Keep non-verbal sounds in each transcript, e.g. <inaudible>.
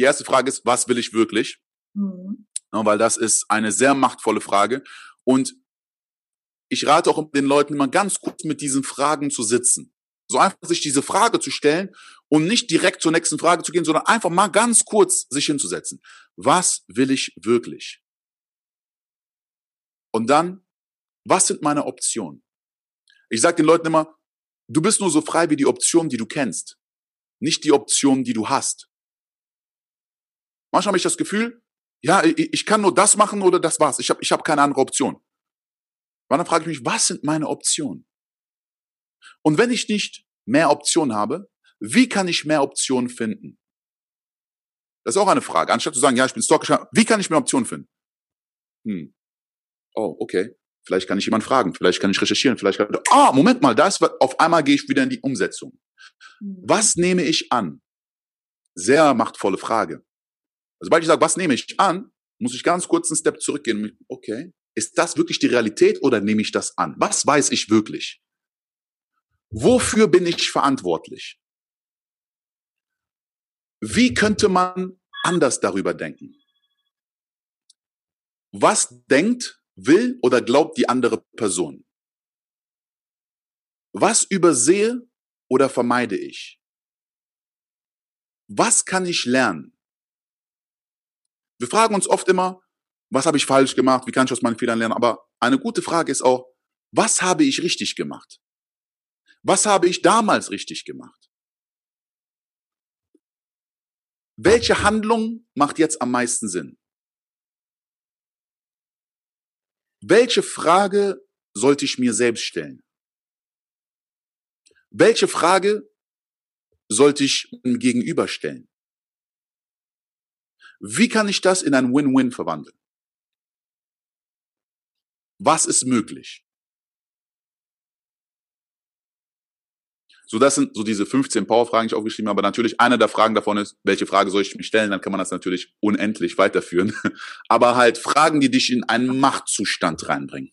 die erste Frage ist, was will ich wirklich? Mhm. Ja, weil das ist eine sehr machtvolle Frage. Und ich rate auch den Leuten immer ganz kurz mit diesen Fragen zu sitzen. So einfach sich diese Frage zu stellen und nicht direkt zur nächsten Frage zu gehen, sondern einfach mal ganz kurz sich hinzusetzen. Was will ich wirklich? Und dann, was sind meine Optionen? Ich sage den Leuten immer, du bist nur so frei wie die Optionen, die du kennst, nicht die Optionen, die du hast. Manchmal habe ich das Gefühl, ja, ich kann nur das machen oder das war's. Ich habe ich hab keine andere Option. Und dann frage ich mich, was sind meine Optionen? Und wenn ich nicht mehr Optionen habe, wie kann ich mehr Optionen finden? Das ist auch eine Frage. Anstatt zu sagen, ja, ich bin Stalker, wie kann ich mehr Optionen finden? Hm. Oh, okay. Vielleicht kann ich jemanden fragen, vielleicht kann ich recherchieren, vielleicht kann ich, ah, Moment mal, da ist auf einmal gehe ich wieder in die Umsetzung. Hm. Was nehme ich an? Sehr machtvolle Frage. Also, sobald ich sage, was nehme ich an, muss ich ganz kurz einen Step zurückgehen. Okay, ist das wirklich die Realität oder nehme ich das an? Was weiß ich wirklich? Wofür bin ich verantwortlich? Wie könnte man anders darüber denken? Was denkt, will oder glaubt die andere Person? Was übersehe oder vermeide ich? Was kann ich lernen? Wir fragen uns oft immer, was habe ich falsch gemacht? Wie kann ich aus meinen Fehlern lernen? Aber eine gute Frage ist auch, was habe ich richtig gemacht? Was habe ich damals richtig gemacht? Welche Handlung macht jetzt am meisten Sinn? Welche Frage sollte ich mir selbst stellen? Welche Frage sollte ich mir gegenüberstellen? Wie kann ich das in ein Win-Win verwandeln? Was ist möglich? So, das sind so diese 15 Power-Fragen, die ich aufgeschrieben habe. Aber natürlich eine der Fragen davon ist, welche Frage soll ich mir stellen? Dann kann man das natürlich unendlich weiterführen. <laughs> Aber halt Fragen, die dich in einen Machtzustand reinbringen.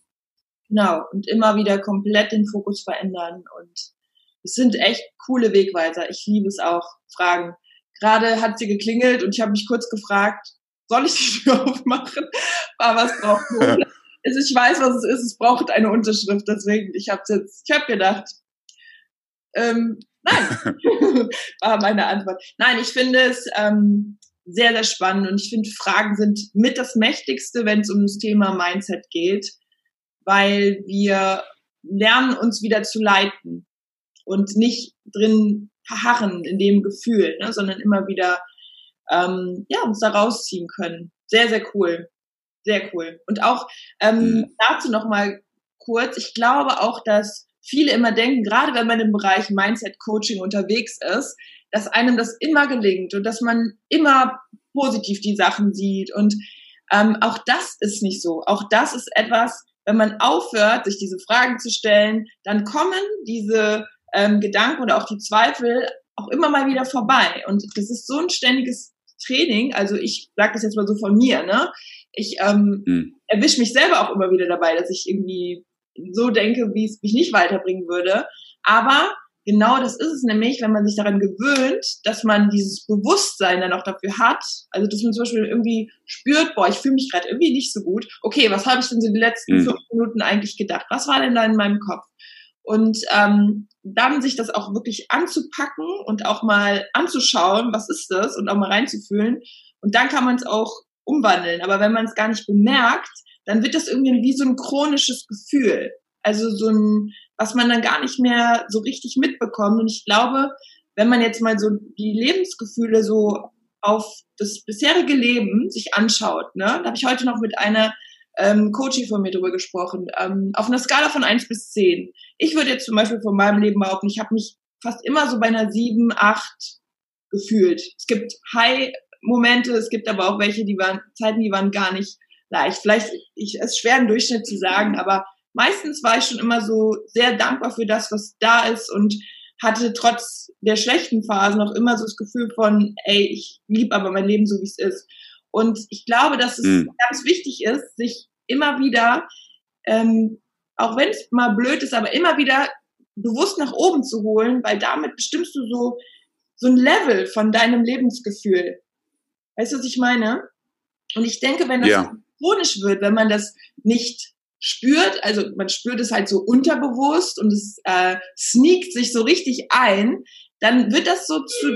Genau. Und immer wieder komplett den Fokus verändern. Und es sind echt coole Wegweiser. Ich liebe es auch, Fragen. Gerade hat sie geklingelt und ich habe mich kurz gefragt, soll ich die Tür <laughs> aufmachen? Aber was braucht <laughs> man? Ich weiß, was es ist. Es braucht eine Unterschrift. Deswegen, ich habe jetzt, ich habe gedacht, ähm, nein, <laughs> war meine Antwort. Nein, ich finde es ähm, sehr, sehr spannend und ich finde, Fragen sind mit das Mächtigste, wenn es um das Thema Mindset geht, weil wir lernen, uns wieder zu leiten und nicht drin verharren in dem Gefühl, ne, sondern immer wieder ähm, ja, uns da rausziehen können. Sehr, sehr cool. Sehr cool. Und auch ähm, mhm. dazu nochmal kurz, ich glaube auch, dass viele immer denken, gerade wenn man im Bereich Mindset Coaching unterwegs ist, dass einem das immer gelingt und dass man immer positiv die Sachen sieht. Und ähm, auch das ist nicht so. Auch das ist etwas, wenn man aufhört, sich diese Fragen zu stellen, dann kommen diese ähm, Gedanken oder auch die Zweifel auch immer mal wieder vorbei. Und das ist so ein ständiges Training. Also ich sage das jetzt mal so von mir, ne? Ich ähm, mhm. erwische mich selber auch immer wieder dabei, dass ich irgendwie so denke, wie es mich nicht weiterbringen würde. Aber genau das ist es nämlich, wenn man sich daran gewöhnt, dass man dieses Bewusstsein dann auch dafür hat. Also dass man zum Beispiel irgendwie spürt, boah, ich fühle mich gerade irgendwie nicht so gut. Okay, was habe ich denn so die letzten mhm. fünf Minuten eigentlich gedacht? Was war denn da in meinem Kopf? Und ähm, dann sich das auch wirklich anzupacken und auch mal anzuschauen, was ist das und auch mal reinzufühlen. Und dann kann man es auch umwandeln. Aber wenn man es gar nicht bemerkt, dann wird das irgendwie wie so ein chronisches Gefühl. Also so ein, was man dann gar nicht mehr so richtig mitbekommt. Und ich glaube, wenn man jetzt mal so die Lebensgefühle so auf das bisherige Leben sich anschaut, ne, da habe ich heute noch mit einer ähm, Coaching von mir drüber gesprochen, ähm, auf einer Skala von eins bis zehn. Ich würde jetzt zum Beispiel von meinem Leben behaupten, ich habe mich fast immer so bei einer sieben, acht gefühlt. Es gibt High-Momente, es gibt aber auch welche, die waren, Zeiten, die waren gar nicht leicht. Vielleicht ich, es schwer, einen Durchschnitt zu sagen, aber meistens war ich schon immer so sehr dankbar für das, was da ist und hatte trotz der schlechten Phasen noch immer so das Gefühl von, ey, ich liebe aber mein Leben so, wie es ist. Und ich glaube, dass es mhm. ganz wichtig ist, sich immer wieder, ähm, auch wenn es mal blöd ist, aber immer wieder bewusst nach oben zu holen, weil damit bestimmst du so so ein Level von deinem Lebensgefühl. Weißt du, was ich meine? Und ich denke, wenn das Ja. chronisch wird, wenn man das nicht spürt, also man spürt es halt so unterbewusst und es äh, sneakt sich so richtig ein, dann wird das so zu,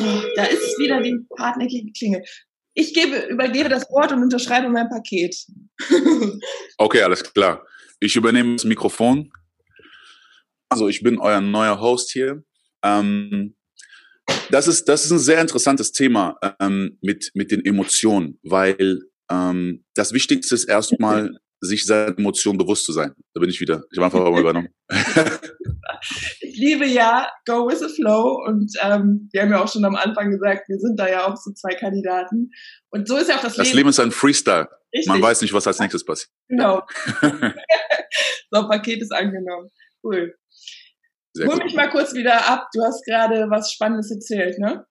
oh, da ist es wieder die hartnäckige Klinge. Ich gebe, übergebe das Wort und unterschreibe mein Paket. <laughs> Okay, alles klar. Ich übernehme das Mikrofon. Also ich bin euer neuer Host hier. Ähm, das ist das ist ein sehr interessantes Thema ähm, mit mit den Emotionen, weil ähm, das Wichtigste ist erstmal sich seiner Emotionen bewusst zu sein. Da bin ich wieder. Ich habe einfach mal übernommen. <laughs> ich liebe ja Go with the Flow und ähm, wir haben ja auch schon am Anfang gesagt, wir sind da ja auch so zwei Kandidaten. Und so ist ja auch das, Das Leben. Leben ist ein Freestyle. Richtig, Man weiß nicht, was als nächstes passiert. genau. <laughs> <laughs> so, Paket ist angenommen. Cool. Sehr Hol mich mal kurz wieder ab. Du hast gerade was Spannendes erzählt, ne?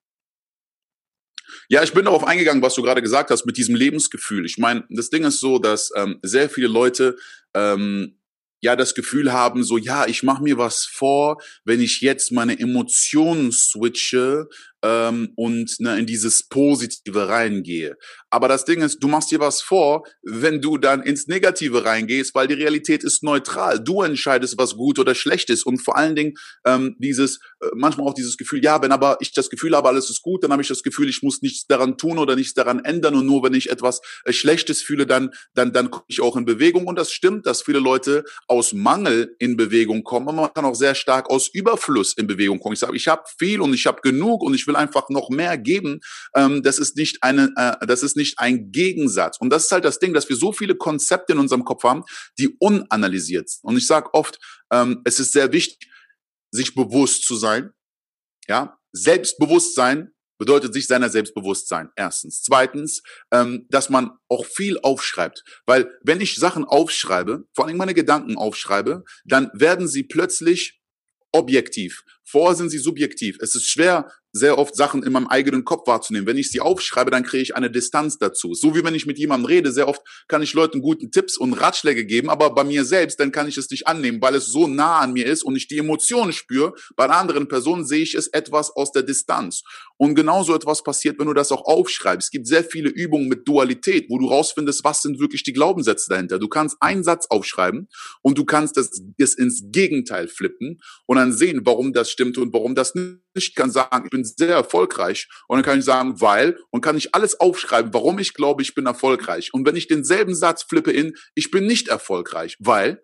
Ja, ich bin darauf eingegangen, was du gerade gesagt hast mit diesem Lebensgefühl. Ich meine, das Ding ist so, dass ähm, sehr viele Leute ähm, ja das Gefühl haben, so ja, ich mache mir was vor, wenn ich jetzt meine Emotionen switche ähm, und ne, in dieses Positive reingehe. Aber das Ding ist, du machst dir was vor, wenn du dann ins Negative reingehst, weil die Realität ist neutral. Du entscheidest, was gut oder schlecht ist. Und vor allen Dingen ähm, dieses, äh, manchmal auch dieses Gefühl, ja, wenn aber ich das Gefühl habe, alles ist gut, dann habe ich das Gefühl, ich muss nichts daran tun oder nichts daran ändern. Und nur wenn ich etwas äh, Schlechtes fühle, dann, dann, dann komme ich auch in Bewegung. Und das stimmt, dass viele Leute aus Mangel in Bewegung kommen. Aber man kann auch sehr stark aus Überfluss in Bewegung kommen. Ich sage, ich habe viel und ich habe genug und ich will einfach noch mehr geben. Ähm, das ist nicht eine, äh, das ist nicht ein Gegensatz. Und das ist halt das Ding, dass wir so viele Konzepte in unserem Kopf haben, die unanalysiert sind. Und ich sage oft, ähm, es ist sehr wichtig, sich bewusst zu sein. Ja, Selbstbewusstsein bedeutet sich seiner selbst bewusst sein. Erstens. Zweitens, ähm, dass man auch viel aufschreibt. Weil wenn ich Sachen aufschreibe, vor allem meine Gedanken aufschreibe, dann werden sie plötzlich objektiv. Vorher sind sie subjektiv. Es ist schwer, sehr oft Sachen in meinem eigenen Kopf wahrzunehmen. Wenn ich sie aufschreibe, dann kriege ich eine Distanz dazu. So wie wenn ich mit jemandem rede, sehr oft kann ich Leuten guten Tipps und Ratschläge geben, aber bei mir selbst, dann kann ich es nicht annehmen, weil es so nah an mir ist und ich die Emotionen spüre. Bei anderen Person sehe ich es etwas aus der Distanz. Und genauso etwas passiert, wenn du das auch aufschreibst. Es gibt sehr viele Übungen mit Dualität, wo du rausfindest, was sind wirklich die Glaubenssätze dahinter. Du kannst einen Satz aufschreiben und du kannst das ins Gegenteil flippen und dann sehen, warum das stimmt und warum das nicht. Ich kann sagen, ich bin sehr erfolgreich und dann kann ich sagen, weil und kann ich alles aufschreiben, warum ich glaube, ich bin erfolgreich. Und wenn ich denselben Satz flippe in, ich bin nicht erfolgreich, weil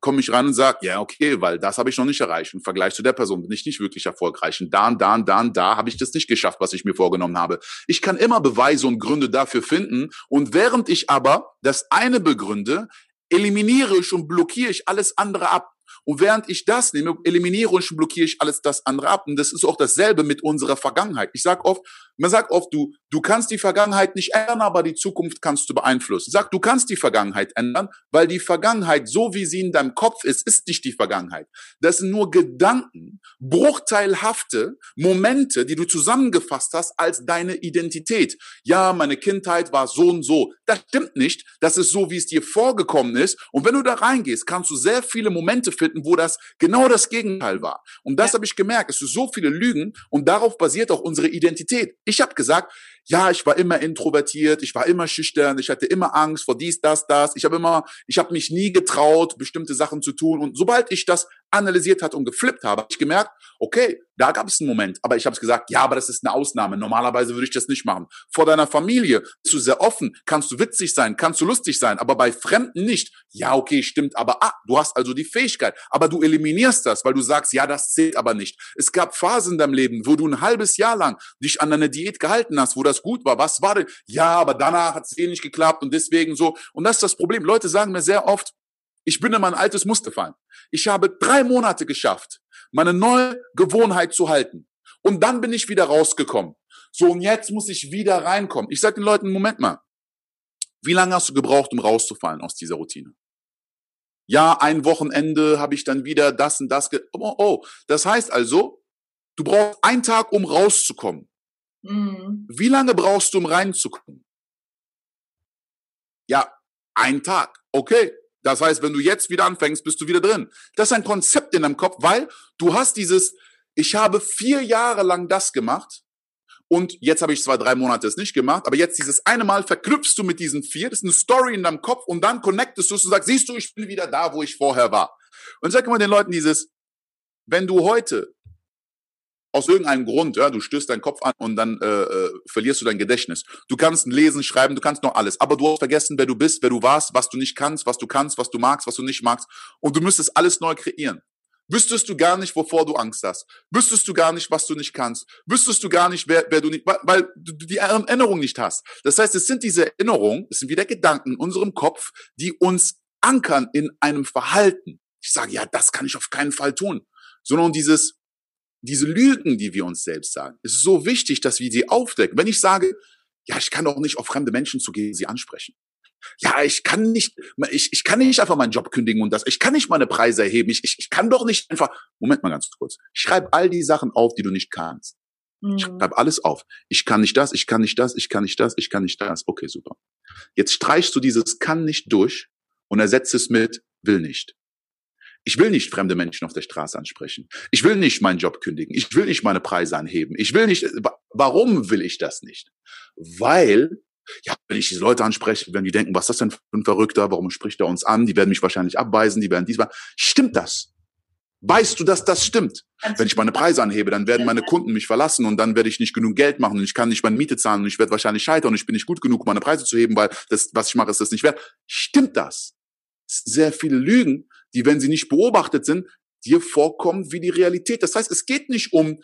komme ich ran und sage, ja, okay, weil das habe ich noch nicht erreicht. Im Vergleich zu der Person bin ich nicht wirklich erfolgreich. Und da und da da da habe ich das nicht geschafft, was ich mir vorgenommen habe. Ich kann immer Beweise und Gründe dafür finden. Und während ich aber das eine begründe, eliminiere ich und blockiere ich alles andere ab. Und während ich das nehme, eliminiere und blockiere ich alles das andere ab. Und das ist auch dasselbe mit unserer Vergangenheit. Ich sag oft, man sagt oft, du, du kannst die Vergangenheit nicht ändern, aber die Zukunft kannst du beeinflussen. Sag, du kannst die Vergangenheit ändern, weil die Vergangenheit, so wie sie in deinem Kopf ist, ist nicht die Vergangenheit. Das sind nur Gedanken, bruchteilhafte Momente, die du zusammengefasst hast als deine Identität. Ja, meine Kindheit war so und so. Das stimmt nicht. Das ist so, wie es dir vorgekommen ist. Und wenn du da reingehst, kannst du sehr viele Momente finden, wo das genau das Gegenteil war. Und das ja. habe ich gemerkt. Es sind so viele Lügen und darauf basiert auch unsere Identität. Ich habe gesagt, ja, ich war immer introvertiert, ich war immer schüchtern, ich hatte immer Angst vor dies, das, das. Ich habe immer, ich habe mich nie getraut, bestimmte Sachen zu tun. Und sobald ich das analysiert hat und geflippt habe, habe ich gemerkt, okay, da gab es einen Moment, aber ich habe es gesagt, ja, aber das ist eine Ausnahme. Normalerweise würde ich das nicht machen. Vor deiner Familie bist du sehr offen, kannst du witzig sein, kannst du lustig sein, aber bei Fremden nicht. Ja, okay, stimmt, aber ah, du hast also die Fähigkeit, aber du eliminierst das, weil du sagst, ja, das zählt aber nicht. Es gab Phasen in deinem Leben, wo du ein halbes Jahr lang dich an deine Diät gehalten hast, wo das gut war. Was war denn? Ja, aber danach hat es eh nicht geklappt und deswegen so. Und das ist das Problem. Leute sagen mir sehr oft, ich bin in mein altes Muster fallen. Ich habe drei Monate geschafft, meine neue Gewohnheit zu halten. Und dann bin ich wieder rausgekommen. So, und jetzt muss ich wieder reinkommen. Ich sage den Leuten, Moment mal, wie lange hast du gebraucht, um rauszufallen aus dieser Routine? Ja, ein Wochenende habe ich dann wieder das und das. Oh, oh, das heißt also, du brauchst einen Tag, um rauszukommen. Mhm. Wie lange brauchst du, um reinzukommen? Ja, ein Tag. Okay, das heißt, wenn du jetzt wieder anfängst, bist du wieder drin. Das ist ein Konzept in deinem Kopf, weil du hast dieses, ich habe vier Jahre lang das gemacht und jetzt habe ich zwar drei Monate es nicht gemacht, aber jetzt dieses eine Mal verknüpfst du mit diesen vier, das ist eine Story in deinem Kopf und dann connectest du es und sagst, siehst du, ich bin wieder da, wo ich vorher war. Und sag immer den Leuten dieses, wenn du heute aus irgendeinem Grund, ja, du stößt deinen Kopf an und dann äh, äh, verlierst du dein Gedächtnis. Du kannst lesen, schreiben, du kannst noch alles, aber du hast vergessen, wer du bist, wer du warst, was du nicht kannst, was du kannst, was du magst, was du nicht magst und du müsstest alles neu kreieren. Wüsstest du gar nicht, wovor du Angst hast. Wüsstest du gar nicht, was du nicht kannst. Wüsstest du gar nicht, wer, wer du nicht, weil, weil du die Erinnerung nicht hast. Das heißt, es sind diese Erinnerungen, es sind wieder Gedanken in unserem Kopf, die uns ankern in einem Verhalten. Ich sage, ja, das kann ich auf keinen Fall tun. Sondern dieses, diese Lügen, die wir uns selbst sagen, ist so wichtig, dass wir sie aufdecken. Wenn ich sage, ja, ich kann doch nicht auf fremde Menschen zugehen, sie ansprechen. Ja, ich kann nicht, ich, ich kann nicht einfach meinen Job kündigen und das, ich kann nicht meine Preise erheben, ich, ich, ich kann doch nicht einfach, Moment mal ganz kurz, schreib all die Sachen auf, die du nicht kannst. Mhm. Schreib alles auf. Ich kann nicht das, ich kann nicht das, ich kann nicht das, ich kann nicht das. Okay, super. Jetzt streichst du dieses kann nicht durch und ersetzt es mit will nicht. Ich will nicht fremde Menschen auf der Straße ansprechen. Ich will nicht meinen Job kündigen. Ich will nicht meine Preise anheben. Ich will nicht, warum will ich das nicht? Weil, ja, wenn ich diese Leute anspreche, werden die denken, was ist das denn für ein Verrückter? Warum spricht er uns an? Die werden mich wahrscheinlich abweisen. Die werden diesmal, stimmt das? Weißt du, dass das stimmt? Wenn ich meine Preise anhebe, dann werden meine Kunden mich verlassen und dann werde ich nicht genug Geld machen und ich kann nicht meine Miete zahlen und ich werde wahrscheinlich scheitern und ich bin nicht gut genug, meine Preise zu heben, weil das, was ich mache, ist das nicht wert. Stimmt das? Sehr viele Lügen, die, wenn sie nicht beobachtet sind, dir vorkommen wie die Realität. Das heißt, es geht nicht um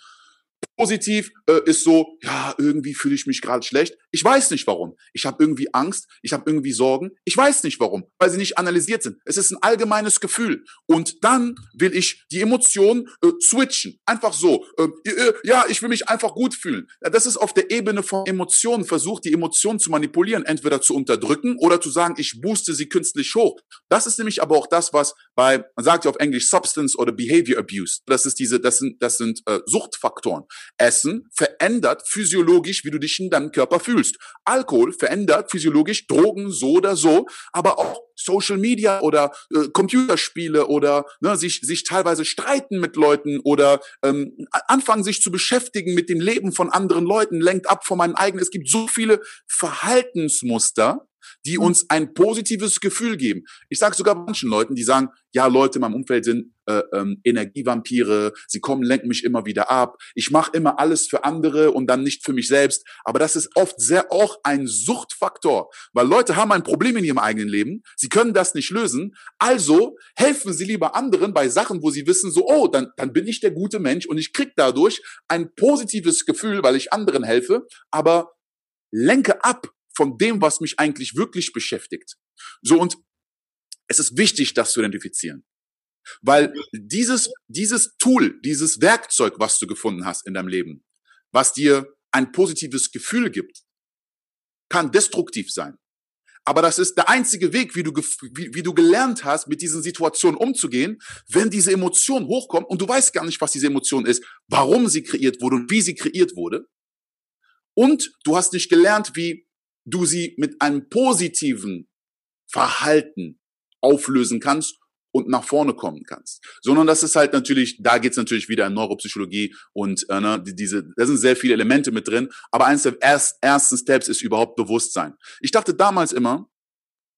Positiv äh, ist so, ja, irgendwie fühle ich mich gerade schlecht. Ich weiß nicht warum. Ich habe irgendwie Angst, ich habe irgendwie Sorgen. Ich weiß nicht warum, weil sie nicht analysiert sind. Es ist ein allgemeines Gefühl. Und dann will ich die Emotionen äh, switchen. Einfach so. Ähm, äh, ja, ich will mich einfach gut fühlen. Das ist auf der Ebene von Emotionen. Versucht, die Emotionen zu manipulieren, entweder zu unterdrücken oder zu sagen, ich booste sie künstlich hoch. Das ist nämlich aber auch das, was bei, man sagt ja auf Englisch Substance oder Behavior Abuse. Das ist diese, das sind, das sind äh, Essen verändert physiologisch, wie du dich in deinem Körper fühlst. Alkohol verändert physiologisch Drogen so oder so, aber auch Social Media oder äh, Computerspiele oder ne, sich, sich teilweise streiten mit Leuten oder ähm, anfangen sich zu beschäftigen mit dem Leben von anderen Leuten, lenkt ab von meinem eigenen. Es gibt so viele Verhaltensmuster, die mhm. uns ein positives Gefühl geben. Ich sage sogar manchen Leuten, die sagen, ja, Leute in meinem Umfeld sind äh, ähm, Energievampire, sie kommen, lenken mich immer wieder ab, ich mache immer alles für andere und dann nicht für mich selbst. Aber das ist oft sehr auch ein Suchtfaktor, weil Leute haben ein Problem in ihrem eigenen Leben, sie können das nicht lösen, also helfen sie lieber anderen bei Sachen, wo sie wissen, so, oh, dann, dann bin ich der gute Mensch und ich krieg dadurch ein positives Gefühl, weil ich anderen helfe, aber lenke ab von dem, was mich eigentlich wirklich beschäftigt. So und es ist wichtig, das zu identifizieren. Weil dieses, dieses Tool, dieses Werkzeug, was du gefunden hast in deinem Leben, was dir ein positives Gefühl gibt, kann destruktiv sein. Aber das ist der einzige Weg, wie du, wie, wie du gelernt hast, mit diesen Situationen umzugehen, wenn diese Emotion hochkommt und du weißt gar nicht, was diese Emotion ist, warum sie kreiert wurde und wie sie kreiert wurde. Und du hast nicht gelernt, wie du sie mit einem positiven Verhalten auflösen kannst und nach vorne kommen kannst. Sondern das ist halt natürlich, da geht's natürlich wieder in Neuropsychologie und äh, ne, diese, da sind sehr viele Elemente mit drin. Aber eines der erst, ersten Steps ist überhaupt Bewusstsein. Ich dachte damals immer,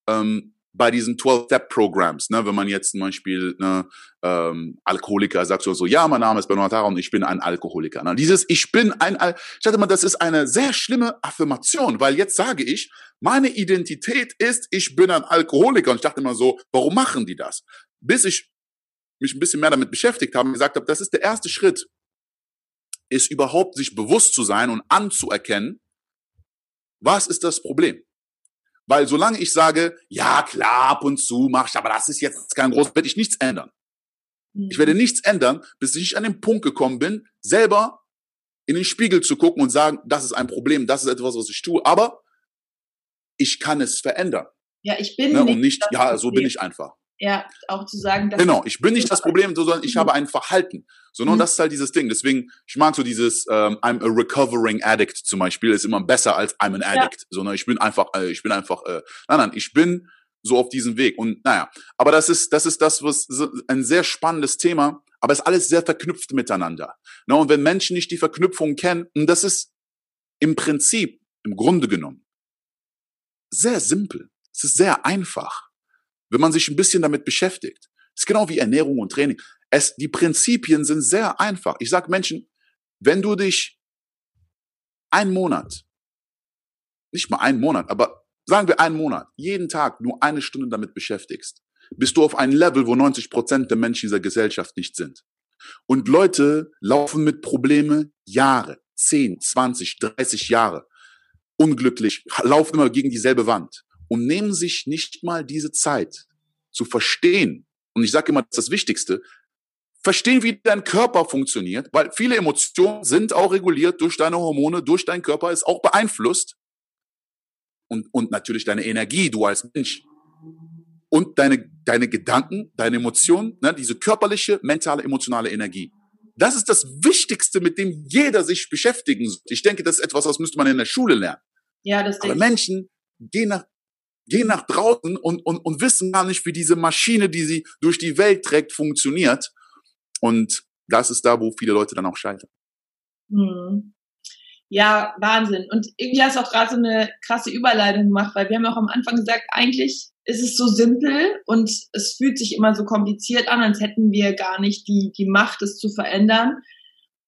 ähm, bei diesen 12-Step-Programs, ne, wenn man jetzt zum Beispiel ne, ähm, Alkoholiker sagt so, so, ja, mein Name ist Bernard Tara und ich bin ein Alkoholiker. Ne? Dieses Ich bin ein, Al ich dachte mal, das ist eine sehr schlimme Affirmation, weil jetzt sage ich, meine Identität ist, ich bin ein Alkoholiker. Und ich dachte immer so, warum machen die das? Bis ich mich ein bisschen mehr damit beschäftigt habe und gesagt habe, das ist der erste Schritt, ist überhaupt sich bewusst zu sein und anzuerkennen, was ist das Problem? Weil solange ich sage, ja klar, ab und zu mach ich, aber das ist jetzt kein großes, werde ich nichts ändern. Mhm. Ich werde mhm. nichts ändern, bis ich an den Punkt gekommen bin, selber in den Spiegel zu gucken und sagen, das ist ein Problem, das ist etwas, was ich tue, aber ich kann es verändern. Ja, ich bin ne? nicht. Und nicht, ja, so bin ich einfach. Ja, auch zu sagen, dass Genau, ich bin nicht das Problem, sondern ich mhm. habe ein Verhalten. Sondern mhm. das ist halt dieses Ding. Deswegen, ich mag so dieses ähm, I'm a recovering addict zum Beispiel, ist immer besser als I'm an addict. Ja. Sondern ich bin einfach, äh, ich bin einfach, äh, nein, nein, ich bin so auf diesem Weg. Und naja, aber das ist, das ist das, was ein sehr spannendes Thema, aber es ist alles sehr verknüpft miteinander. Ne? Und wenn Menschen nicht die Verknüpfung kennen, und das ist im Prinzip, im Grunde genommen, sehr simpel. Es ist sehr einfach, wenn man sich ein bisschen damit beschäftigt. Es ist genau wie Ernährung und Training. Es, die Prinzipien sind sehr einfach. Ich sage Menschen, wenn du dich einen Monat, nicht mal einen Monat, aber sagen wir einen Monat, jeden Tag nur eine Stunde damit beschäftigst, bist du auf einem Level, wo 90 Prozent der Menschen dieser Gesellschaft nicht sind. Und Leute laufen mit Probleme Jahre, 10, 20, 30 Jahre, unglücklich, laufen immer gegen dieselbe Wand und nehmen sich nicht mal diese Zeit zu verstehen. Und ich sage immer, das ist das Wichtigste, verstehen, wie dein Körper funktioniert, weil viele Emotionen sind auch reguliert durch deine Hormone, durch deinen Körper, ist auch beeinflusst. Und, und natürlich deine Energie, du als Mensch. Und deine, deine Gedanken, deine Emotionen, ne, diese körperliche, mentale, emotionale Energie. Das ist das Wichtigste, mit dem jeder sich beschäftigen sollte. Ich denke, das ist etwas, was müsste man in der Schule lernen. Ja, das Aber Menschen gehen nach, gehen nach draußen und, und, und wissen gar nicht, wie diese Maschine, die sie durch die Welt trägt, funktioniert. Und das ist da, wo viele Leute dann auch scheitern. Hm. Ja, Wahnsinn. Und irgendwie hast du auch gerade so eine krasse Überleitung gemacht, weil wir haben auch am Anfang gesagt, eigentlich ist es so simpel und es fühlt sich immer so kompliziert an, als hätten wir gar nicht die, die Macht, es zu verändern.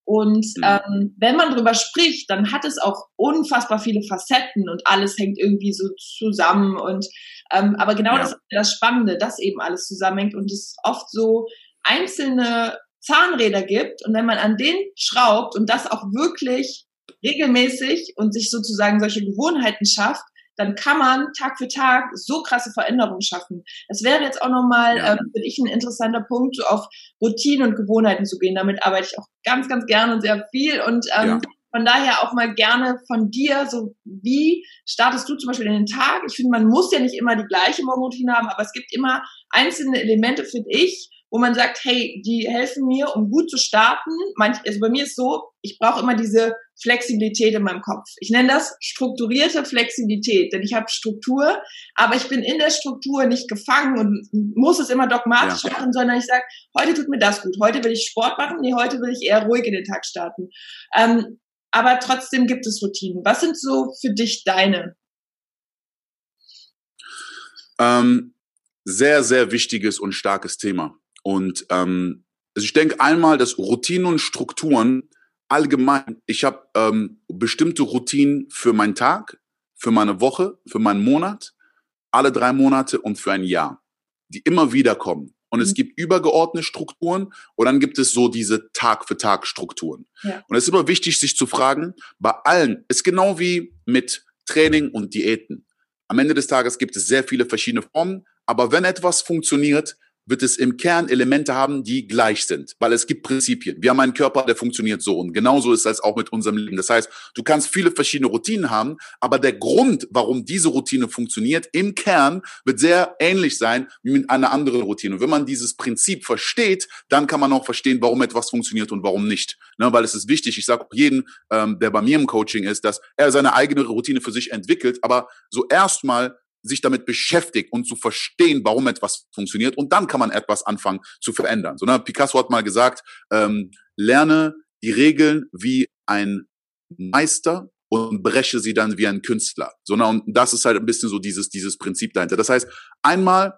Und mhm. ähm, wenn man drüber spricht, dann hat es auch unfassbar viele Facetten und alles hängt irgendwie so zusammen. Und ähm, aber genau ja. das ist das Spannende, dass eben alles zusammenhängt und es oft so einzelne Zahnräder gibt und wenn man an denen schraubt und das auch wirklich regelmäßig und sich sozusagen solche Gewohnheiten schafft, dann kann man Tag für Tag so krasse Veränderungen schaffen. Das wäre jetzt auch nochmal, ja. ähm, finde ich, ein interessanter Punkt, so auf Routinen und Gewohnheiten zu gehen. Damit arbeite ich auch ganz, ganz gerne und sehr viel. Und ähm, ja. von daher auch mal gerne von dir, so wie startest du zum Beispiel in den Tag? Ich finde, man muss ja nicht immer die gleiche Morgenroutine haben, aber es gibt immer einzelne Elemente, finde ich, wo man sagt, hey, die helfen mir, um gut zu starten. Manch, also bei mir ist so, ich brauche immer diese Flexibilität in meinem Kopf. Ich nenne das strukturierte Flexibilität, denn ich habe Struktur, aber ich bin in der Struktur nicht gefangen und muss es immer dogmatisch ja. machen, sondern ich sage, heute tut mir das gut, heute will ich Sport machen, nee, heute will ich eher ruhig in den Tag starten. Ähm, aber trotzdem gibt es Routinen. Was sind so für dich deine? Ähm, sehr, sehr wichtiges und starkes Thema. Und ähm, also ich denke einmal, dass Routinen und Strukturen allgemein, ich habe ähm, bestimmte Routinen für meinen Tag, für meine Woche, für meinen Monat, alle drei Monate und für ein Jahr, die immer wieder kommen. Und mhm. es gibt übergeordnete Strukturen und dann gibt es so diese Tag-für-Tag-Strukturen. Ja. Und es ist immer wichtig, sich zu fragen, bei allen, ist genau wie mit Training und Diäten. Am Ende des Tages gibt es sehr viele verschiedene Formen, aber wenn etwas funktioniert, wird es im Kern Elemente haben, die gleich sind, weil es gibt Prinzipien. Wir haben einen Körper, der funktioniert so und genauso ist es auch mit unserem Leben. Das heißt, du kannst viele verschiedene Routinen haben, aber der Grund, warum diese Routine funktioniert, im Kern wird sehr ähnlich sein wie mit einer anderen Routine. Und wenn man dieses Prinzip versteht, dann kann man auch verstehen, warum etwas funktioniert und warum nicht. Ne, weil es ist wichtig, ich sage jedem, ähm, der bei mir im Coaching ist, dass er seine eigene Routine für sich entwickelt, aber so erstmal sich damit beschäftigt und zu verstehen, warum etwas funktioniert. Und dann kann man etwas anfangen zu verändern. So, ne? Picasso hat mal gesagt, ähm, lerne die Regeln wie ein Meister und breche sie dann wie ein Künstler. So, ne? Und das ist halt ein bisschen so dieses, dieses Prinzip dahinter. Das heißt, einmal,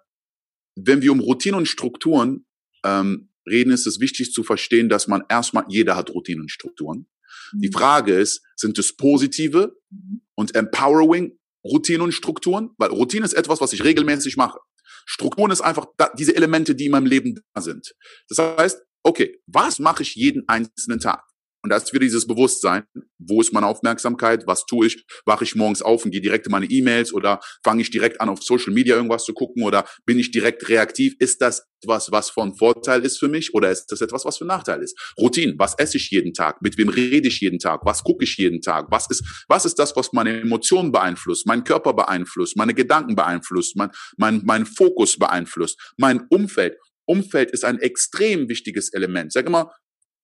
wenn wir um Routinen und Strukturen ähm, reden, ist es wichtig zu verstehen, dass man erstmal, jeder hat Routinen und Strukturen. Die mhm. Frage ist, sind es positive mhm. und empowering Routinen und Strukturen, weil Routine ist etwas, was ich regelmäßig mache. Strukturen ist einfach da, diese Elemente, die in meinem Leben da sind. Das heißt, okay, was mache ich jeden einzelnen Tag? Und da ist wieder dieses Bewusstsein, wo ist meine Aufmerksamkeit, was tue ich, wache ich morgens auf und gehe direkt in meine E-Mails oder fange ich direkt an, auf Social Media irgendwas zu gucken oder bin ich direkt reaktiv? Ist das etwas, was von Vorteil ist für mich oder ist das etwas, was für Nachteil ist? Routine, was esse ich jeden Tag? Mit wem rede ich jeden Tag? Was gucke ich jeden Tag? Was ist, was ist das, was meine Emotionen beeinflusst, meinen Körper beeinflusst, meine Gedanken beeinflusst, mein, mein, mein Fokus beeinflusst, mein Umfeld? Umfeld ist ein extrem wichtiges Element. Sag immer,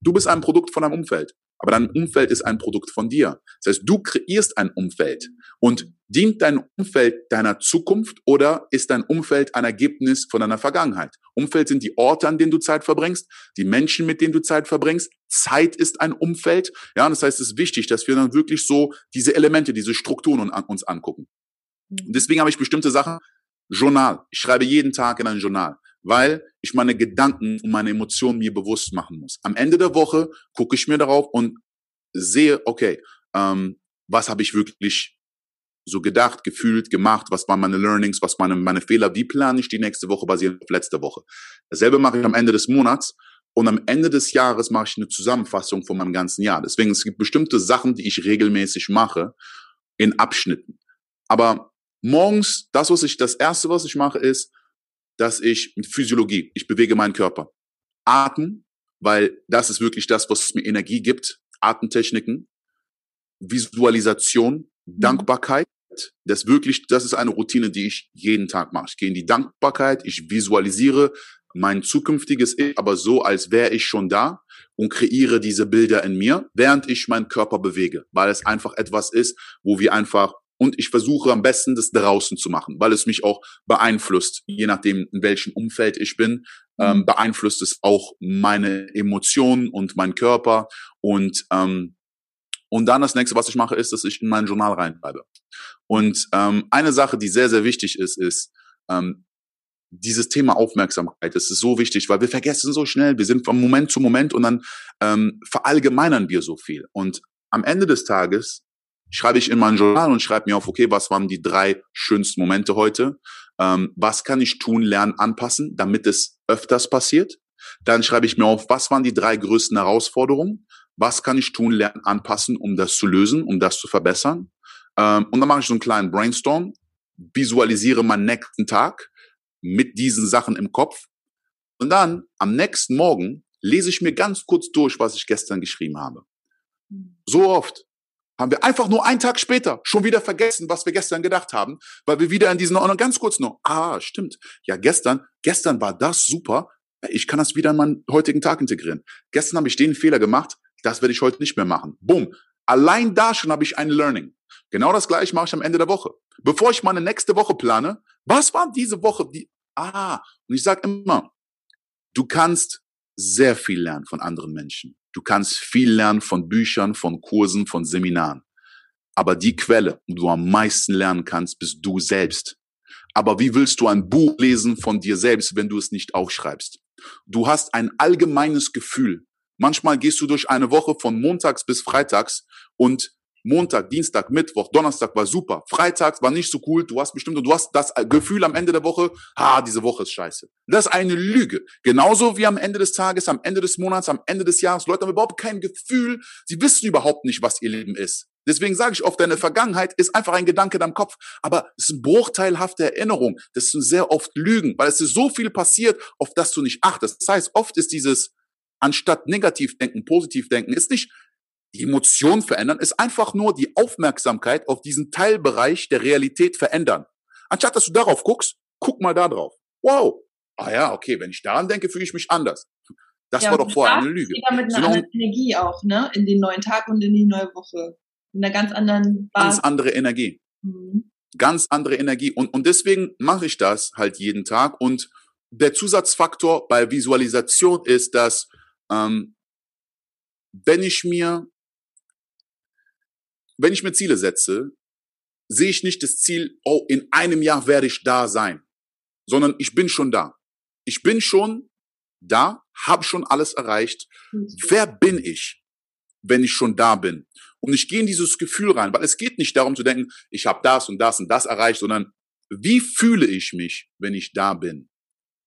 Du bist ein Produkt von deinem Umfeld. Aber dein Umfeld ist ein Produkt von dir. Das heißt, du kreierst ein Umfeld. Und Dient dein Umfeld deiner Zukunft oder ist dein Umfeld ein Ergebnis von deiner Vergangenheit? Umfeld sind die Orte, an denen du Zeit verbringst, die Menschen, mit denen du Zeit verbringst. Zeit ist ein Umfeld. Ja, und das heißt, es ist wichtig, dass wir dann wirklich so diese Elemente, diese Strukturen uns angucken. Und mhm. deswegen habe ich bestimmte Sachen. Journal. Ich schreibe jeden Tag in ein Journal, weil ich meine Gedanken und meine Emotionen mir bewusst machen muss. Am Ende der Woche gucke ich mir darauf und sehe, okay, ähm, was habe ich wirklich so gedacht, gefühlt, gemacht, was waren meine Learnings, was waren meine, Fehler, wie plane ich die nächste Woche basierend auf letzte Woche. Dasselbe mache ich am Ende des Monats und am Ende des Jahres mache ich eine Zusammenfassung von meinem ganzen Jahr. Deswegen, es gibt bestimmte Sachen, die ich regelmäßig mache in Abschnitten. Aber morgens, das, was ich, das erste, was ich mache, ist, dass ich mit Physiologie, ich bewege meinen Körper. Atmen, weil das ist wirklich das, was mir Energie gibt. Atemtechniken, Visualisation, mhm. Dankbarkeit. Das wirklich, das ist eine Routine, die ich jeden Tag mache. Ich gehe in die Dankbarkeit, ich visualisiere mein zukünftiges Ich, aber so, als wäre ich schon da und kreiere diese Bilder in mir, während ich meinen Körper bewege, weil es einfach etwas ist, wo wir einfach und ich versuche am besten das draußen zu machen, weil es mich auch beeinflusst, je nachdem in welchem Umfeld ich bin, ähm, mhm. beeinflusst es auch meine Emotionen und meinen Körper und ähm, und dann das nächste, was ich mache, ist, dass ich in mein Journal reinschreibe. Und ähm, eine Sache, die sehr, sehr wichtig ist, ist ähm, dieses Thema Aufmerksamkeit. Das ist so wichtig, weil wir vergessen so schnell. Wir sind von Moment zu Moment und dann ähm, verallgemeinern wir so viel. Und am Ende des Tages schreibe ich in mein Journal und schreibe mir auf, okay, was waren die drei schönsten Momente heute? Ähm, was kann ich tun, lernen, anpassen, damit es öfters passiert? Dann schreibe ich mir auf, was waren die drei größten Herausforderungen? Was kann ich tun, lernen, anpassen, um das zu lösen, um das zu verbessern? Ähm, und dann mache ich so einen kleinen Brainstorm, visualisiere meinen nächsten Tag mit diesen Sachen im Kopf. Und dann am nächsten Morgen lese ich mir ganz kurz durch, was ich gestern geschrieben habe. So oft haben wir einfach nur einen Tag später schon wieder vergessen, was wir gestern gedacht haben, weil wir wieder in diesen, und ganz kurz noch, ah, stimmt, ja, gestern, gestern war das super, ich kann das wieder in meinen heutigen Tag integrieren. Gestern habe ich den Fehler gemacht, das werde ich heute nicht mehr machen. Boom. Allein da schon habe ich ein Learning. Genau das gleiche mache ich am Ende der Woche. Bevor ich meine nächste Woche plane, was war diese Woche? Die, ah, und ich sage immer, du kannst sehr viel lernen von anderen Menschen. Du kannst viel lernen von Büchern, von Kursen, von Seminaren. Aber die Quelle, wo du am meisten lernen kannst, bist du selbst. Aber wie willst du ein Buch lesen von dir selbst, wenn du es nicht aufschreibst? Du hast ein allgemeines Gefühl. Manchmal gehst du durch eine Woche von montags bis freitags und Montag, Dienstag, Mittwoch, Donnerstag war super. Freitag war nicht so cool. Du hast bestimmt, du hast das Gefühl am Ende der Woche, ah, diese Woche ist scheiße. Das ist eine Lüge. Genauso wie am Ende des Tages, am Ende des Monats, am Ende des Jahres. Leute haben überhaupt kein Gefühl. Sie wissen überhaupt nicht, was ihr Leben ist. Deswegen sage ich oft, deine Vergangenheit ist einfach ein Gedanke in deinem Kopf, aber es ist eine bruchteilhafte Erinnerung. Das sind sehr oft Lügen, weil es ist so viel passiert, auf das du nicht achtest. Das heißt, oft ist dieses anstatt negativ denken, positiv denken, ist nicht die Emotion verändern, ist einfach nur die Aufmerksamkeit auf diesen Teilbereich der Realität verändern. Anstatt dass du darauf guckst, guck mal da drauf. Wow. Ah ja, okay, wenn ich daran denke, fühle ich mich anders. Das ja, war doch vorher eine Lüge. Wieder mit einer anderen Energie auch, ne? In den neuen Tag und in die neue Woche. In einer ganz anderen Basis. Ganz andere Energie. Mhm. Ganz andere Energie. Und, und deswegen mache ich das halt jeden Tag. Und der Zusatzfaktor bei Visualisation ist, dass ähm, wenn ich mir wenn ich mir Ziele setze, sehe ich nicht das Ziel, oh, in einem Jahr werde ich da sein, sondern ich bin schon da. Ich bin schon da, habe schon alles erreicht. Wer bin ich, wenn ich schon da bin? Und ich gehe in dieses Gefühl rein, weil es geht nicht darum zu denken, ich habe das und das und das erreicht, sondern wie fühle ich mich, wenn ich da bin?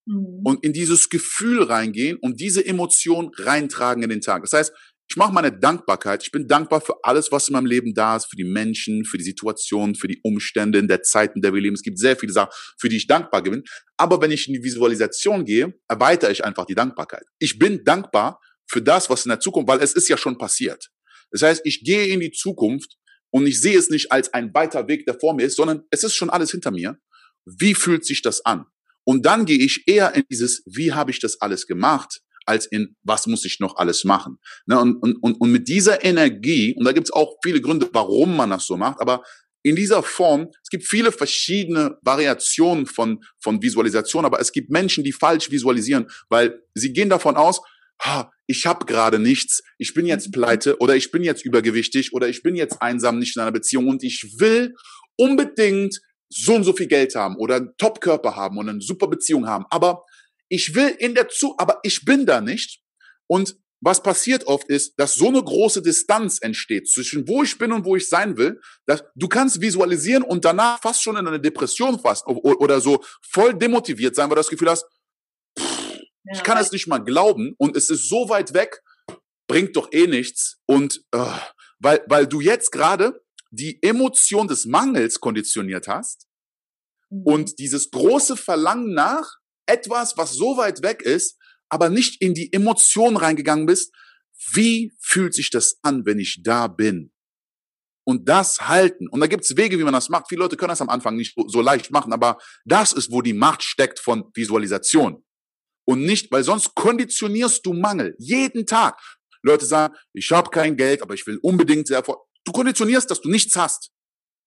Mhm. Und in dieses Gefühl reingehen und diese Emotion reintragen in den Tag. Das heißt, ich mache meine Dankbarkeit. Ich bin dankbar für alles, was in meinem Leben da ist, für die Menschen, für die Situation, für die Umstände in der Zeit, in der wir leben. Es gibt sehr viele Sachen, für die ich dankbar bin. Aber wenn ich in die Visualisation gehe, erweitere ich einfach die Dankbarkeit. Ich bin dankbar für das, was in der Zukunft, weil es ist ja schon passiert. Das heißt, ich gehe in die Zukunft und ich sehe es nicht als ein weiter Weg, der vor mir ist, sondern es ist schon alles hinter mir. Wie fühlt sich das an? Und dann gehe ich eher in dieses, wie habe ich das alles gemacht? Als in, was muss ich noch alles machen. Ne? Und, und, und, mit dieser Energie, und da gibt es auch viele Gründe, warum man das so macht, aber in dieser Form, es gibt viele verschiedene Variationen von, von Visualisation, aber es gibt Menschen, die falsch visualisieren, weil sie gehen davon aus, ha, ich habe gerade nichts, ich bin jetzt pleite oder ich bin jetzt übergewichtig oder ich bin jetzt einsam nicht in einer Beziehung und ich will unbedingt so und so viel Geld haben oder einen Top-Körper haben und eine super Beziehung haben. Aber ich will in der Zu, aber ich bin da nicht. Und was passiert oft ist, dass so eine große Distanz entsteht zwischen wo ich bin und wo ich sein will, dass du kannst visualisieren und danach fast schon in eine Depression fast oder so voll demotiviert sein, weil du das Gefühl hast, pff, ja, ich kann es nicht mal glauben und es ist so weit weg, bringt doch eh nichts und uh, weil weil du jetzt gerade die Emotion des Mangels konditioniert hast mhm. und dieses große Verlangen nach etwas, was so weit weg ist, aber nicht in die Emotion reingegangen bist, wie fühlt sich das an, wenn ich da bin? Und das halten. Und da gibt's Wege, wie man das macht. Viele Leute können das am Anfang nicht so, leicht machen, aber das ist, wo die Macht steckt von Visualisation. Und nicht, weil sonst konditionierst du Mangel jeden Tag. Leute sagen, ich habe kein Geld, aber ich will unbedingt sehr vor. Du konditionierst, dass du nichts hast.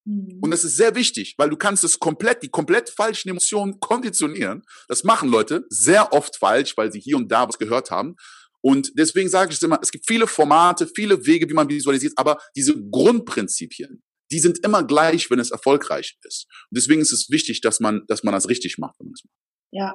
Und mhm. das ist sehr wichtig, weil du kannst es komplett, die komplett falschen Emotionen konditionieren. Das machen Leute sehr oft falsch, weil sie hier und da was gehört haben. Und deswegen sage ich es immer, es gibt viele Formate, viele Wege, wie man visualisiert, aber diese Grundprinzipien, die sind immer gleich, wenn es erfolgreich ist. Und deswegen ist es wichtig, dass man, dass man das richtig macht. Wenn man das macht. Ja,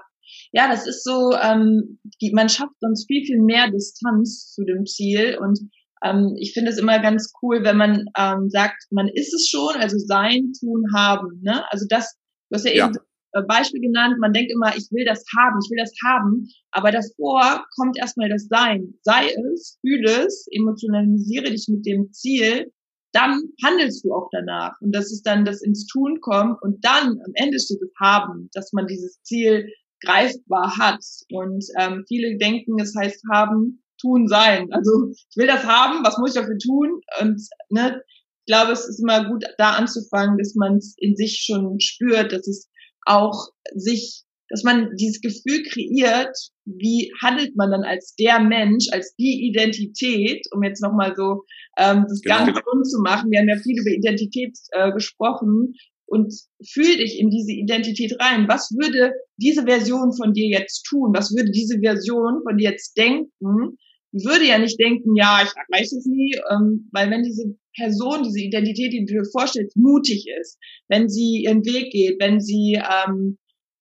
ja, das ist so, ähm, die, man schafft uns viel, viel mehr Distanz zu dem Ziel und ähm, ich finde es immer ganz cool, wenn man ähm, sagt, man ist es schon, also sein, tun, haben. Ne? Also das, du hast ja, ja. eben äh, Beispiel genannt, man denkt immer, ich will das haben, ich will das haben, aber davor kommt erstmal das Sein. Sei es, fühle es, emotionalisiere dich mit dem Ziel, dann handelst du auch danach. Und das ist dann das ins Tun kommt und dann am Ende steht das Haben, dass man dieses Ziel greifbar hat. Und ähm, viele denken, es heißt haben, tun sein. Also ich will das haben, was muss ich dafür tun? Und ne, ich glaube, es ist immer gut, da anzufangen, dass man es in sich schon spürt, dass es auch sich, dass man dieses Gefühl kreiert, wie handelt man dann als der Mensch, als die Identität, um jetzt nochmal so ähm, das genau. Ganze rund zu machen. Wir haben ja viel über Identität äh, gesprochen und fühl dich in diese Identität rein. Was würde diese Version von dir jetzt tun? Was würde diese Version von dir jetzt denken, würde ja nicht denken, ja, ich weiß es nie, ähm, weil wenn diese Person, diese Identität, die du dir vorstellst, mutig ist, wenn sie ihren Weg geht, wenn sie ähm,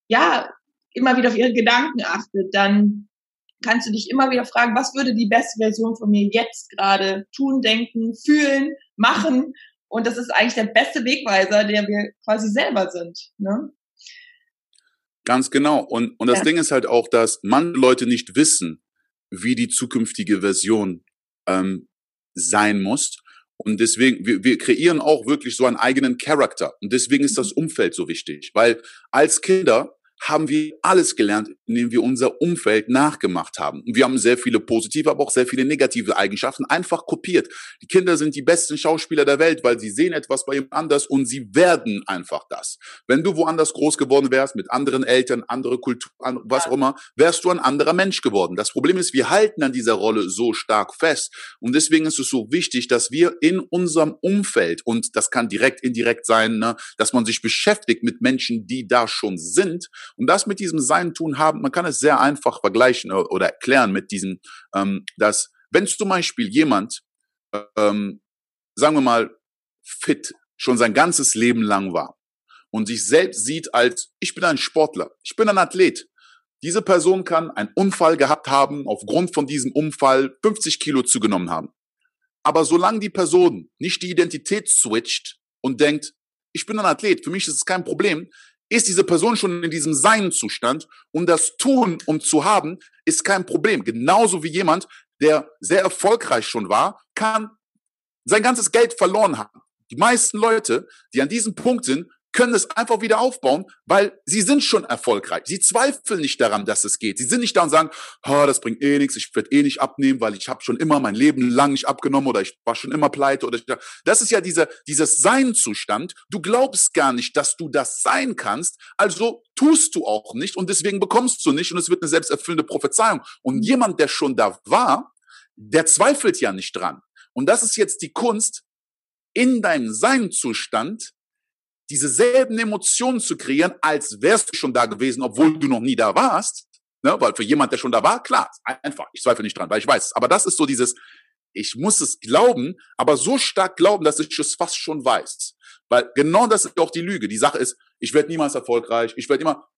ja immer wieder auf ihre Gedanken achtet, dann kannst du dich immer wieder fragen, was würde die beste Version von mir jetzt gerade tun, denken, fühlen, machen? Und das ist eigentlich der beste Wegweiser, der wir quasi selber sind. Ne? Ganz genau. Und, und das ja. Ding ist halt auch, dass manche Leute nicht wissen, wie die zukünftige Version ähm, sein muss. Und deswegen, wir, wir kreieren auch wirklich so einen eigenen Charakter. Und deswegen ist das mhm. Umfeld so wichtig, weil als Kinder haben wir alles gelernt, indem wir unser Umfeld nachgemacht haben. Und wir haben sehr viele positive, aber auch sehr viele negative Eigenschaften einfach kopiert. Die Kinder sind die besten Schauspieler der Welt, weil sie sehen etwas bei jemand anders und sie werden einfach das. Wenn du woanders groß geworden wärst, mit anderen Eltern, andere Kultur, was auch immer, wärst du ein anderer Mensch geworden. Das Problem ist, wir halten an dieser Rolle so stark fest. Und deswegen ist es so wichtig, dass wir in unserem Umfeld, und das kann direkt, indirekt sein, ne, dass man sich beschäftigt mit Menschen, die da schon sind, und das mit diesem Sein tun haben, man kann es sehr einfach vergleichen oder erklären mit diesem, ähm, dass wenn zum Beispiel jemand, ähm, sagen wir mal, fit schon sein ganzes Leben lang war und sich selbst sieht als, ich bin ein Sportler, ich bin ein Athlet. Diese Person kann einen Unfall gehabt haben, aufgrund von diesem Unfall 50 Kilo zugenommen haben. Aber solange die Person nicht die Identität switcht und denkt, ich bin ein Athlet, für mich ist es kein Problem, ist diese Person schon in diesem Sein-Zustand und das Tun, um zu haben, ist kein Problem. Genauso wie jemand, der sehr erfolgreich schon war, kann sein ganzes Geld verloren haben. Die meisten Leute, die an diesem Punkt sind, können es einfach wieder aufbauen, weil sie sind schon erfolgreich. Sie zweifeln nicht daran, dass es geht. Sie sind nicht da und sagen, oh, das bringt eh nichts, ich werde eh nicht abnehmen, weil ich habe schon immer mein Leben lang nicht abgenommen oder ich war schon immer pleite oder ich, das ist ja dieser dieses Sein-Zustand. Du glaubst gar nicht, dass du das sein kannst, also tust du auch nicht und deswegen bekommst du nicht und es wird eine selbsterfüllende Prophezeiung. Und jemand, der schon da war, der zweifelt ja nicht dran. Und das ist jetzt die Kunst, in deinem Sein-Zustand diese selben Emotionen zu kreieren, als wärst du schon da gewesen, obwohl du noch nie da warst. Ne? Weil für jemand, der schon da war, klar, einfach, ich zweifle nicht dran, weil ich weiß. Aber das ist so dieses, ich muss es glauben, aber so stark glauben, dass ich es fast schon weiß. Weil genau das ist auch die Lüge. Die Sache ist, ich werde niemals erfolgreich, ich werde immer,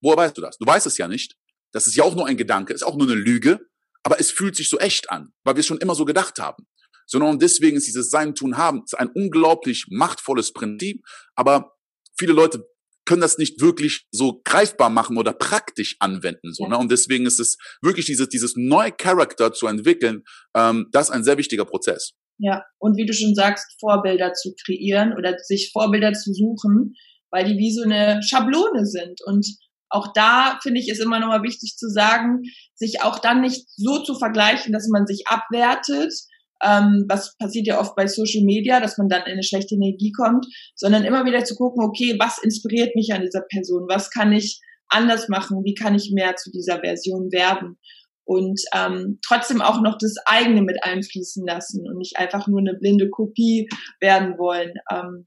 woher weißt du das? Du weißt es ja nicht. Das ist ja auch nur ein Gedanke, ist auch nur eine Lüge, aber es fühlt sich so echt an, weil wir es schon immer so gedacht haben. Sondern deswegen ist dieses Sein, Tun, Haben ein unglaublich machtvolles Prinzip, aber viele Leute können das nicht wirklich so greifbar machen oder praktisch anwenden. So, ne? Und deswegen ist es wirklich dieses, dieses neue Charakter zu entwickeln, ähm, das ist ein sehr wichtiger Prozess. Ja, und wie du schon sagst, Vorbilder zu kreieren oder sich Vorbilder zu suchen, weil die wie so eine Schablone sind. Und auch da finde ich es immer nochmal wichtig zu sagen, sich auch dann nicht so zu vergleichen, dass man sich abwertet, ähm, was passiert ja oft bei Social Media, dass man dann in eine schlechte Energie kommt, sondern immer wieder zu gucken, okay, was inspiriert mich an dieser Person? Was kann ich anders machen? Wie kann ich mehr zu dieser Version werden? Und ähm, trotzdem auch noch das eigene mit einfließen lassen und nicht einfach nur eine blinde Kopie werden wollen. Ähm,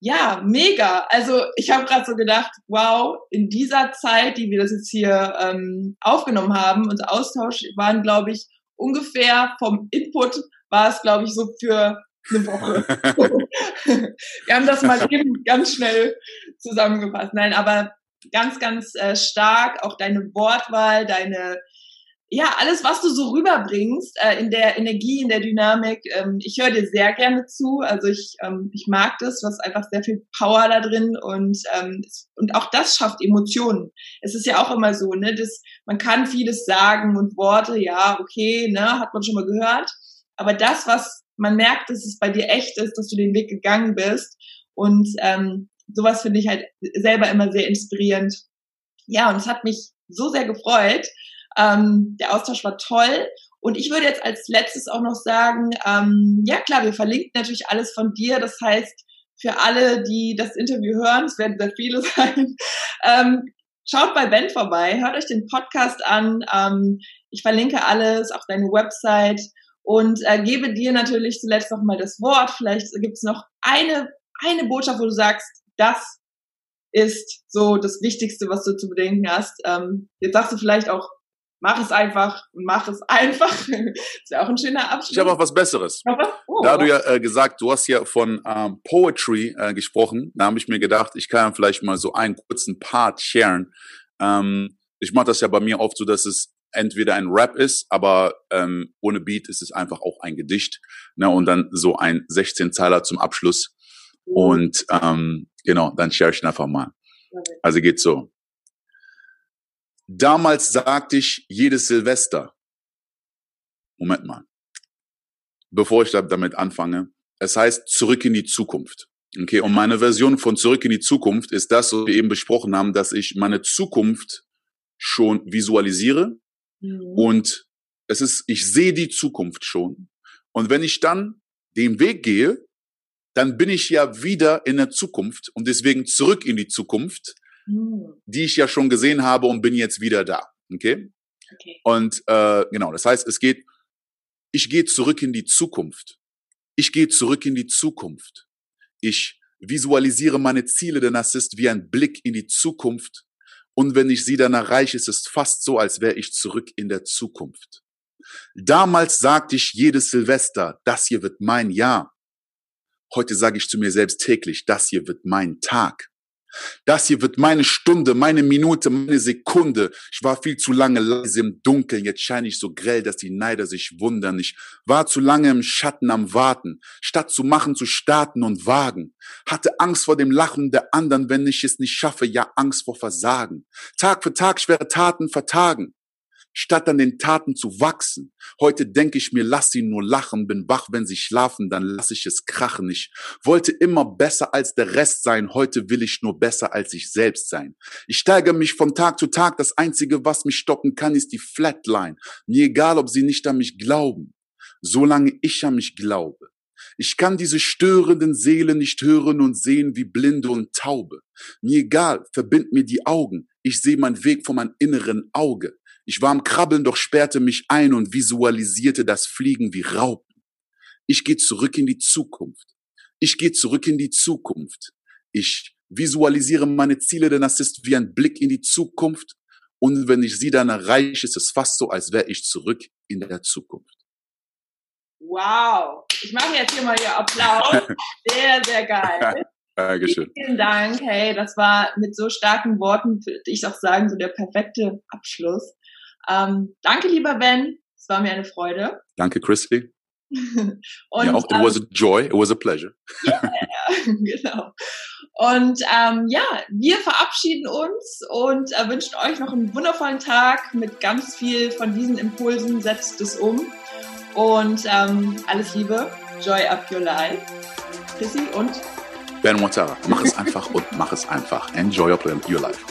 ja, mega. Also ich habe gerade so gedacht, wow, in dieser Zeit, die wir das jetzt hier ähm, aufgenommen haben, unser Austausch waren, glaube ich, ungefähr vom Input war es, glaube ich, so für eine Woche. <laughs> wir haben das mal eben ganz schnell zusammengefasst. Nein, aber ganz, ganz äh, stark auch deine Wortwahl, deine ja, alles, was du so rüberbringst, äh, in der Energie, in der Dynamik, ähm, ich höre dir sehr gerne zu. Also ich, ähm, ich mag das, was einfach sehr viel Power da drin und, ähm, und auch das schafft Emotionen. Es ist ja auch immer so, ne, dass man kann vieles sagen und Worte, ja, okay, ne, hat man schon mal gehört. Aber das, was man merkt, dass es bei dir echt ist, dass du den Weg gegangen bist und ähm, sowas finde ich halt selber immer sehr inspirierend. Ja, und es hat mich so sehr gefreut. Ähm, der Austausch war toll. Und ich würde jetzt als letztes auch noch sagen, ähm, ja klar, wir verlinken natürlich alles von dir. Das heißt, für alle, die das Interview hören, es werden sehr viele <laughs> sein, ähm, schaut bei Ben vorbei, hört euch den Podcast an. Ähm, ich verlinke alles, auch deine Website und äh, gebe dir natürlich zuletzt noch mal das Wort. Vielleicht gibt es noch eine, eine Botschaft, wo du sagst, das ist so das Wichtigste, was du zu bedenken hast. Ähm, jetzt sagst du vielleicht auch mach es einfach und mach es einfach. <laughs> ist ja auch ein schöner Abschluss. Ich habe auch was Besseres. Oh, da du ja äh, gesagt, du hast ja von ähm, Poetry äh, gesprochen, da habe ich mir gedacht, ich kann vielleicht mal so einen kurzen Part sharen. Ähm, ich mache das ja bei mir oft so, dass es entweder ein Rap ist, aber ähm, ohne Beat ist es einfach auch ein Gedicht. Ne, und dann so ein 16-Zeiler zum Abschluss. Oh. Und ähm, genau, dann share ich ihn einfach mal. Also geht so. Damals sagte ich jedes Silvester. Moment mal. Bevor ich damit anfange. Es heißt zurück in die Zukunft. Okay, und meine Version von zurück in die Zukunft ist das, was wir eben besprochen haben, dass ich meine Zukunft schon visualisiere mhm. und es ist, ich sehe die Zukunft schon. Und wenn ich dann den Weg gehe, dann bin ich ja wieder in der Zukunft und deswegen zurück in die Zukunft, hm. die ich ja schon gesehen habe und bin jetzt wieder da. Okay? okay. Und äh, genau, das heißt, es geht, ich gehe zurück in die Zukunft. Ich gehe zurück in die Zukunft. Ich visualisiere meine Ziele, denn das ist wie ein Blick in die Zukunft. Und wenn ich sie dann erreiche, ist es fast so, als wäre ich zurück in der Zukunft. Damals sagte ich jedes Silvester, das hier wird mein Jahr. Heute sage ich zu mir selbst täglich, das hier wird mein Tag. Das hier wird meine Stunde, meine Minute, meine Sekunde. Ich war viel zu lange leise im Dunkeln, jetzt scheine ich so grell, dass die Neider sich wundern. Ich war zu lange im Schatten am Warten, statt zu machen, zu starten und wagen. Hatte Angst vor dem Lachen der anderen, wenn ich es nicht schaffe, ja Angst vor Versagen. Tag für Tag schwere Taten vertagen statt an den Taten zu wachsen. Heute denke ich mir, lass sie nur lachen, bin wach, wenn sie schlafen, dann lass ich es krachen. Ich wollte immer besser als der Rest sein, heute will ich nur besser als ich selbst sein. Ich steigere mich von Tag zu Tag, das Einzige, was mich stoppen kann, ist die Flatline. Mir egal, ob sie nicht an mich glauben, solange ich an mich glaube. Ich kann diese störenden Seelen nicht hören und sehen wie Blinde und Taube. Mir egal, verbind mir die Augen. Ich sehe meinen Weg vor meinem inneren Auge. Ich war am Krabbeln, doch sperrte mich ein und visualisierte das Fliegen wie Raupen. Ich gehe zurück in die Zukunft. Ich gehe zurück in die Zukunft. Ich visualisiere meine Ziele, denn das ist wie ein Blick in die Zukunft. Und wenn ich sie dann erreiche, ist es fast so, als wäre ich zurück in der Zukunft. Wow. Ich mache jetzt hier mal hier Applaus. <laughs> Sehr, sehr geil. <laughs> Dankeschön. Vielen Dank. Hey, das war mit so starken Worten, würde ich auch sagen, so der perfekte Abschluss. Ähm, danke, lieber Ben. Es war mir eine Freude. Danke, Christy. <laughs> Und, ja, auch, it was a joy, it was a pleasure. <laughs> Yeah, <laughs> genau. Und ähm, ja, wir verabschieden uns und äh, wünschen euch noch einen wundervollen Tag mit ganz viel von diesen Impulsen. Setzt es um. Und ähm, alles Liebe, Joy Up Your Life. Chrissy und Ben Watara. Mach es einfach und mach es einfach. Enjoy your life.